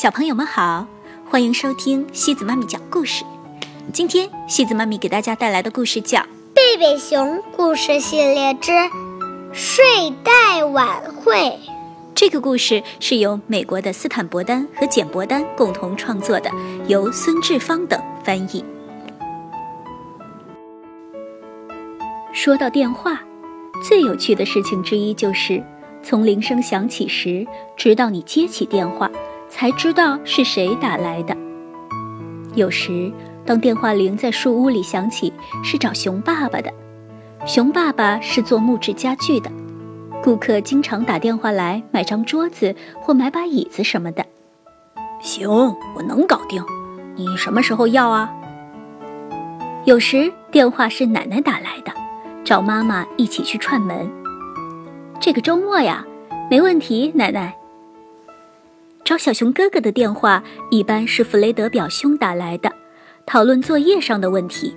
小朋友们好，欢迎收听西子妈咪讲故事。今天西子妈咪给大家带来的故事叫《贝贝熊故事系列之睡袋晚会》。这个故事是由美国的斯坦伯丹和简伯丹共同创作的，由孙志芳等翻译。说到电话，最有趣的事情之一就是，从铃声响起时，直到你接起电话。才知道是谁打来的。有时，当电话铃在树屋里响起，是找熊爸爸的。熊爸爸是做木质家具的，顾客经常打电话来买张桌子或买把椅子什么的。行，我能搞定。你什么时候要啊？有时电话是奶奶打来的，找妈妈一起去串门。这个周末呀，没问题，奶奶。找小熊哥哥的电话一般是弗雷德表兄打来的，讨论作业上的问题。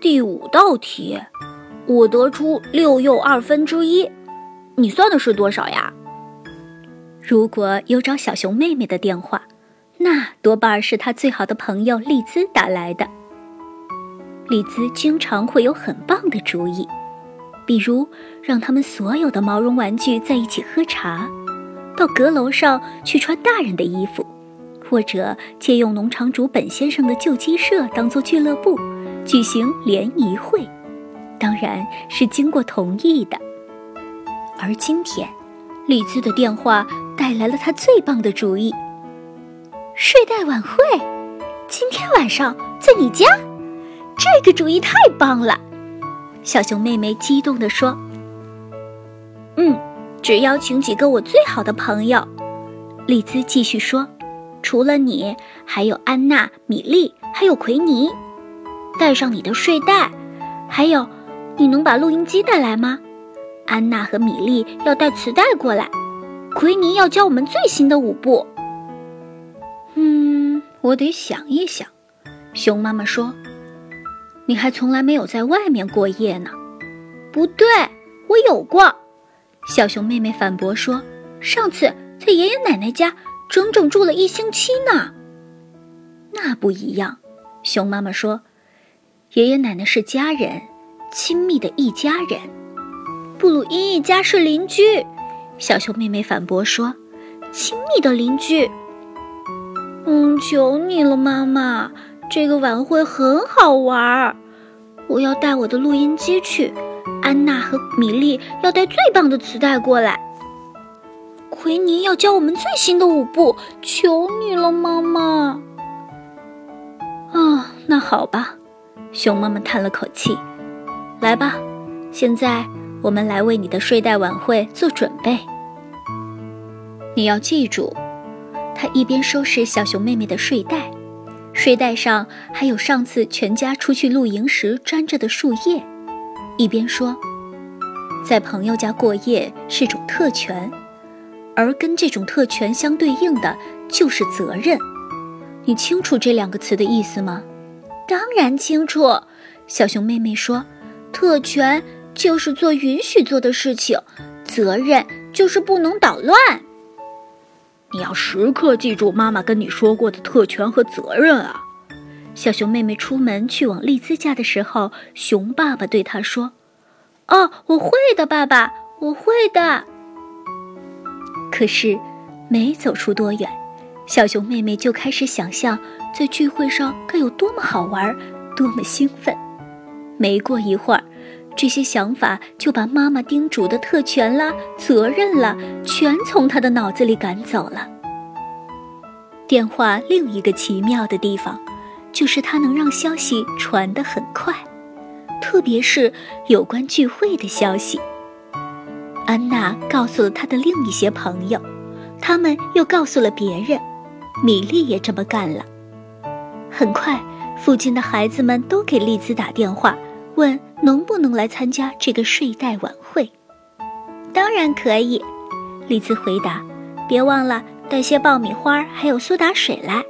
第五道题，我得出六又二分之一，你算的是多少呀？如果有找小熊妹妹的电话，那多半是他最好的朋友丽兹打来的。丽兹经常会有很棒的主意，比如让他们所有的毛绒玩具在一起喝茶。到阁楼上去穿大人的衣服，或者借用农场主本先生的旧鸡舍当做俱乐部，举行联谊会，当然是经过同意的。而今天，丽兹的电话带来了他最棒的主意——睡袋晚会。今天晚上在你家，这个主意太棒了！小熊妹妹激动地说：“嗯。”只邀请几个我最好的朋友，丽兹继续说：“除了你，还有安娜、米莉，还有奎尼。带上你的睡袋，还有，你能把录音机带来吗？安娜和米莉要带磁带过来，奎尼要教我们最新的舞步。”嗯，我得想一想。熊妈妈说：“你还从来没有在外面过夜呢。”不对，我有过。小熊妹妹反驳说：“上次在爷爷奶奶家整整住了一星期呢。”那不一样，熊妈妈说：“爷爷奶奶是家人，亲密的一家人。”布鲁伊一家是邻居，小熊妹妹反驳说：“亲密的邻居。”嗯，求你了，妈妈，这个晚会很好玩儿，我要带我的录音机去。安娜和米莉要带最棒的磁带过来。奎尼要教我们最新的舞步，求你了，妈妈。啊，那好吧，熊妈妈叹了口气。来吧，现在我们来为你的睡袋晚会做准备。你要记住，她一边收拾小熊妹妹的睡袋，睡袋上还有上次全家出去露营时沾着的树叶。一边说，在朋友家过夜是种特权，而跟这种特权相对应的就是责任。你清楚这两个词的意思吗？当然清楚。小熊妹妹说：“特权就是做允许做的事情，责任就是不能捣乱。”你要时刻记住妈妈跟你说过的特权和责任啊。小熊妹妹出门去往丽兹家的时候，熊爸爸对她说：“哦，我会的，爸爸，我会的。”可是，没走出多远，小熊妹妹就开始想象在聚会上该有多么好玩，多么兴奋。没过一会儿，这些想法就把妈妈叮嘱的特权啦、责任啦，全从她的脑子里赶走了。电话另一个奇妙的地方。就是它能让消息传得很快，特别是有关聚会的消息。安娜告诉了她的另一些朋友，他们又告诉了别人，米莉也这么干了。很快，附近的孩子们都给丽兹打电话，问能不能来参加这个睡袋晚会。当然可以，丽兹回答。别忘了带些爆米花还有苏打水来。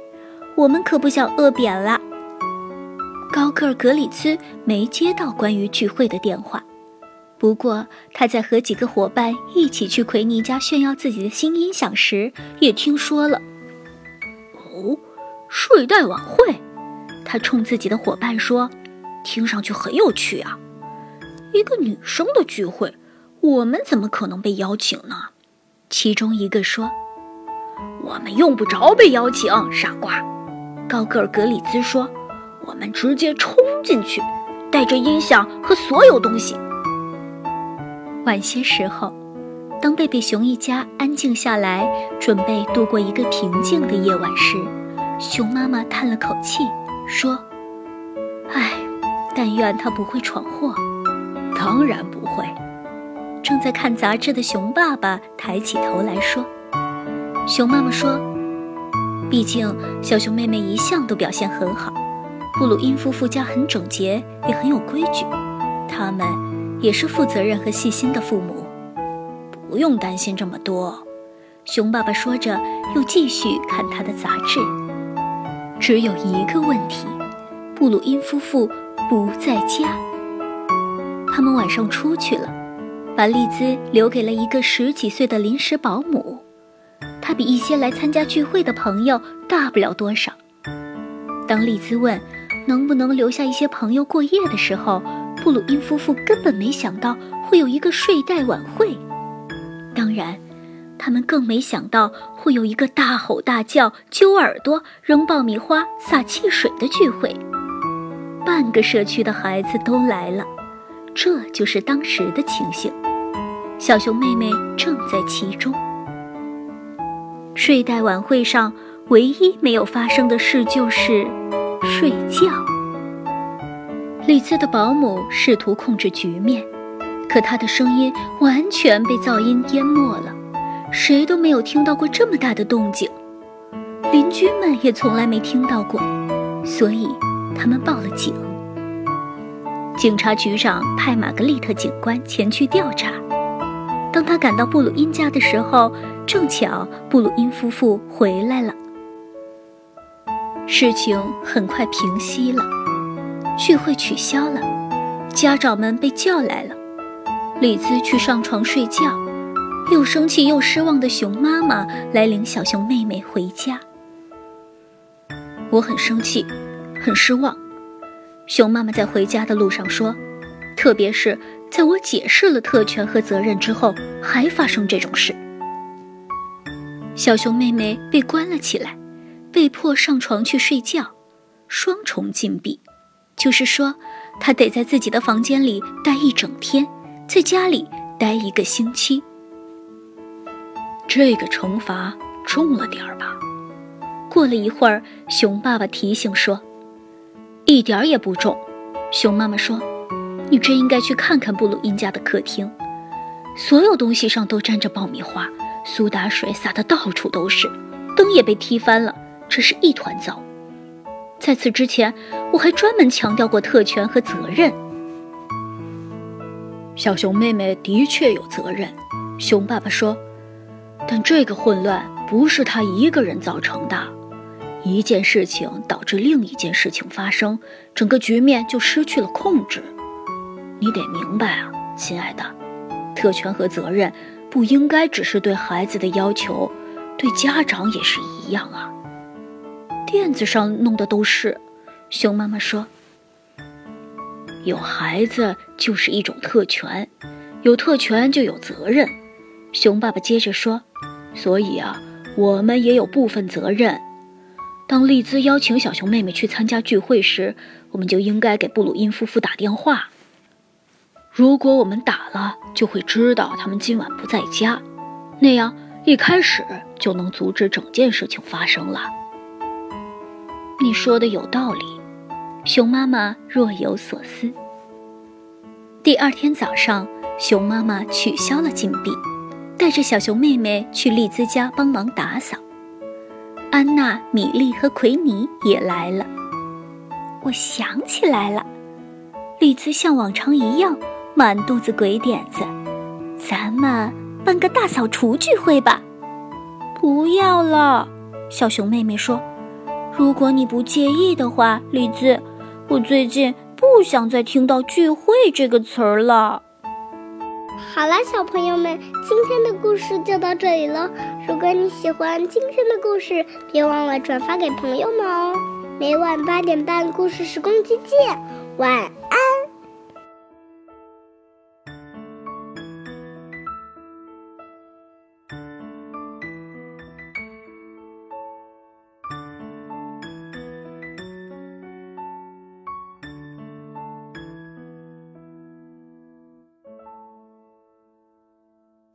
我们可不想饿扁了。高个儿格里兹没接到关于聚会的电话，不过他在和几个伙伴一起去奎尼家炫耀自己的新音响时，也听说了。哦，睡袋晚会。他冲自己的伙伴说：“听上去很有趣啊，一个女生的聚会，我们怎么可能被邀请呢？”其中一个说：“我们用不着被邀请，傻瓜。”高个儿格里兹说：“我们直接冲进去，带着音响和所有东西。”晚些时候，当贝贝熊一家安静下来，准备度过一个平静的夜晚时，熊妈妈叹了口气，说：“唉，但愿他不会闯祸。”“当然不会。”正在看杂志的熊爸爸抬起头来说：“熊妈妈说，毕竟小熊妹妹一向都表现很好，布鲁因夫妇家很整洁，也很有规矩，他们也是负责任和细心的父母，不用担心这么多。”熊爸爸说着，又继续看他的杂志。只有一个问题：布鲁因夫妇不在家，他们晚上出去了。把丽兹留给了一个十几岁的临时保姆，他比一些来参加聚会的朋友大不了多少。当丽兹问能不能留下一些朋友过夜的时候，布鲁因夫妇根本没想到会有一个睡袋晚会。当然，他们更没想到会有一个大吼大叫、揪耳朵、扔爆米花、撒汽水的聚会。半个社区的孩子都来了，这就是当时的情形。小熊妹妹正在其中。睡袋晚会上唯一没有发生的事就是睡觉。李兹的保姆试图控制局面，可她的声音完全被噪音淹没了，谁都没有听到过这么大的动静，邻居们也从来没听到过，所以他们报了警。警察局长派玛格丽特警官前去调查。当他赶到布鲁因家的时候，正巧布鲁因夫妇回来了。事情很快平息了，聚会取消了，家长们被叫来了。李兹去上床睡觉，又生气又失望的熊妈妈来领小熊妹妹回家。我很生气，很失望。熊妈妈在回家的路上说，特别是。在我解释了特权和责任之后，还发生这种事。小熊妹妹被关了起来，被迫上床去睡觉，双重禁闭，就是说，她得在自己的房间里待一整天，在家里待一个星期。这个惩罚重了点儿吧？过了一会儿，熊爸爸提醒说：“一点儿也不重。”熊妈妈说。你真应该去看看布鲁因家的客厅，所有东西上都沾着爆米花，苏打水洒得到处都是，灯也被踢翻了，这是一团糟。在此之前，我还专门强调过特权和责任。小熊妹妹的确有责任，熊爸爸说，但这个混乱不是他一个人造成的，一件事情导致另一件事情发生，整个局面就失去了控制。你得明白啊，亲爱的，特权和责任不应该只是对孩子的要求，对家长也是一样啊。垫子上弄的都是，熊妈妈说，有孩子就是一种特权，有特权就有责任。熊爸爸接着说，所以啊，我们也有部分责任。当丽兹邀请小熊妹妹去参加聚会时，我们就应该给布鲁因夫妇打电话。如果我们打了，就会知道他们今晚不在家，那样一开始就能阻止整件事情发生了。你说的有道理，熊妈妈若有所思。第二天早上，熊妈妈取消了禁闭，带着小熊妹妹去丽兹家帮忙打扫。安娜、米莉和奎尼也来了。我想起来了，丽兹像往常一样。满肚子鬼点子，咱们办个大扫除聚会吧！不要了，小熊妹妹说：“如果你不介意的话，李子，我最近不想再听到‘聚会’这个词儿了。”好了，小朋友们，今天的故事就到这里了。如果你喜欢今天的故事，别忘了转发给朋友们哦。每晚八点半，故事时光机见，晚安。